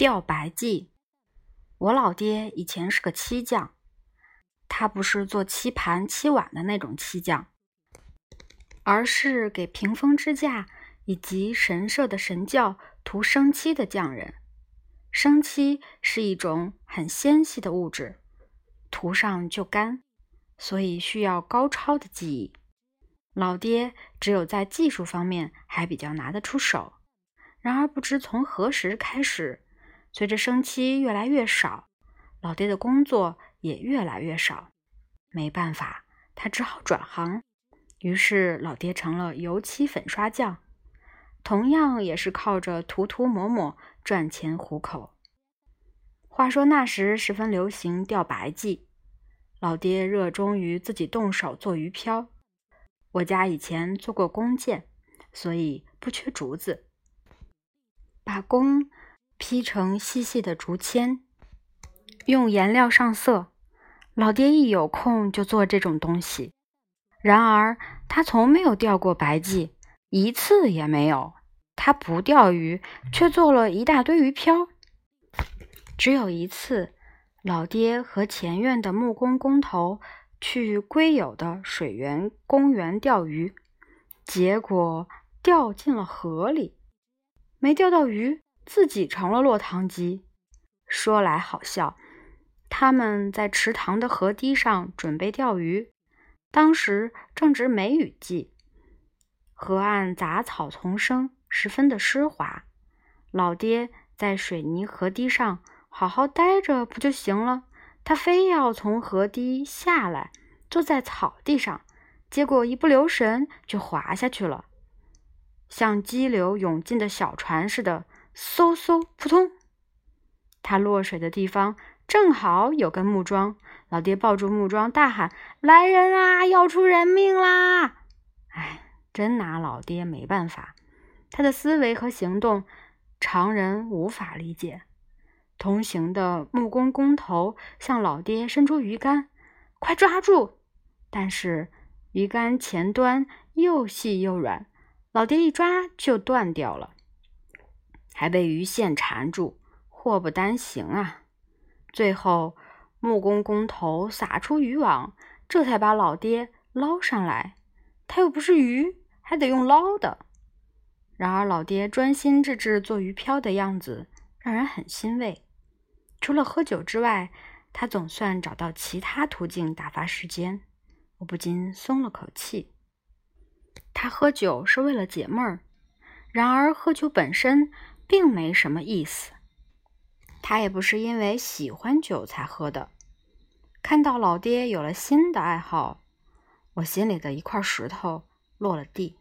钓白剂。我老爹以前是个漆匠，他不是做漆盘、漆碗的那种漆匠，而是给屏风支架以及神社的神教涂生漆的匠人。生漆是一种很纤细的物质，涂上就干，所以需要高超的技艺。老爹只有在技术方面还比较拿得出手。然而，不知从何时开始。随着生漆越来越少，老爹的工作也越来越少。没办法，他只好转行。于是，老爹成了油漆粉刷匠，同样也是靠着涂涂抹抹赚钱糊口。话说那时十分流行钓白鲫，老爹热衷于自己动手做鱼漂。我家以前做过弓箭，所以不缺竹子，把弓。劈成细细的竹签，用颜料上色。老爹一有空就做这种东西。然而他从没有钓过白鲫，一次也没有。他不钓鱼，却做了一大堆鱼漂。只有一次，老爹和前院的木工工头去归有的水源公园钓鱼，结果掉进了河里，没钓到鱼。自己成了落汤鸡。说来好笑，他们在池塘的河堤上准备钓鱼，当时正值梅雨季，河岸杂草丛生，十分的湿滑。老爹在水泥河堤上好好待着不就行了？他非要从河堤下来，坐在草地上，结果一不留神就滑下去了，像激流勇进的小船似的。嗖嗖，扑通！他落水的地方正好有根木桩。老爹抱住木桩，大喊：“来人啊，要出人命啦！”哎，真拿老爹没办法。他的思维和行动，常人无法理解。同行的木工工头向老爹伸出鱼竿：“快抓住！”但是鱼竿前端又细又软，老爹一抓就断掉了。还被鱼线缠住，祸不单行啊！最后，木工工头撒出渔网，这才把老爹捞上来。他又不是鱼，还得用捞的。然而，老爹专心致志做鱼漂的样子，让人很欣慰。除了喝酒之外，他总算找到其他途径打发时间，我不禁松了口气。他喝酒是为了解闷儿，然而喝酒本身。并没什么意思，他也不是因为喜欢酒才喝的。看到老爹有了新的爱好，我心里的一块石头落了地。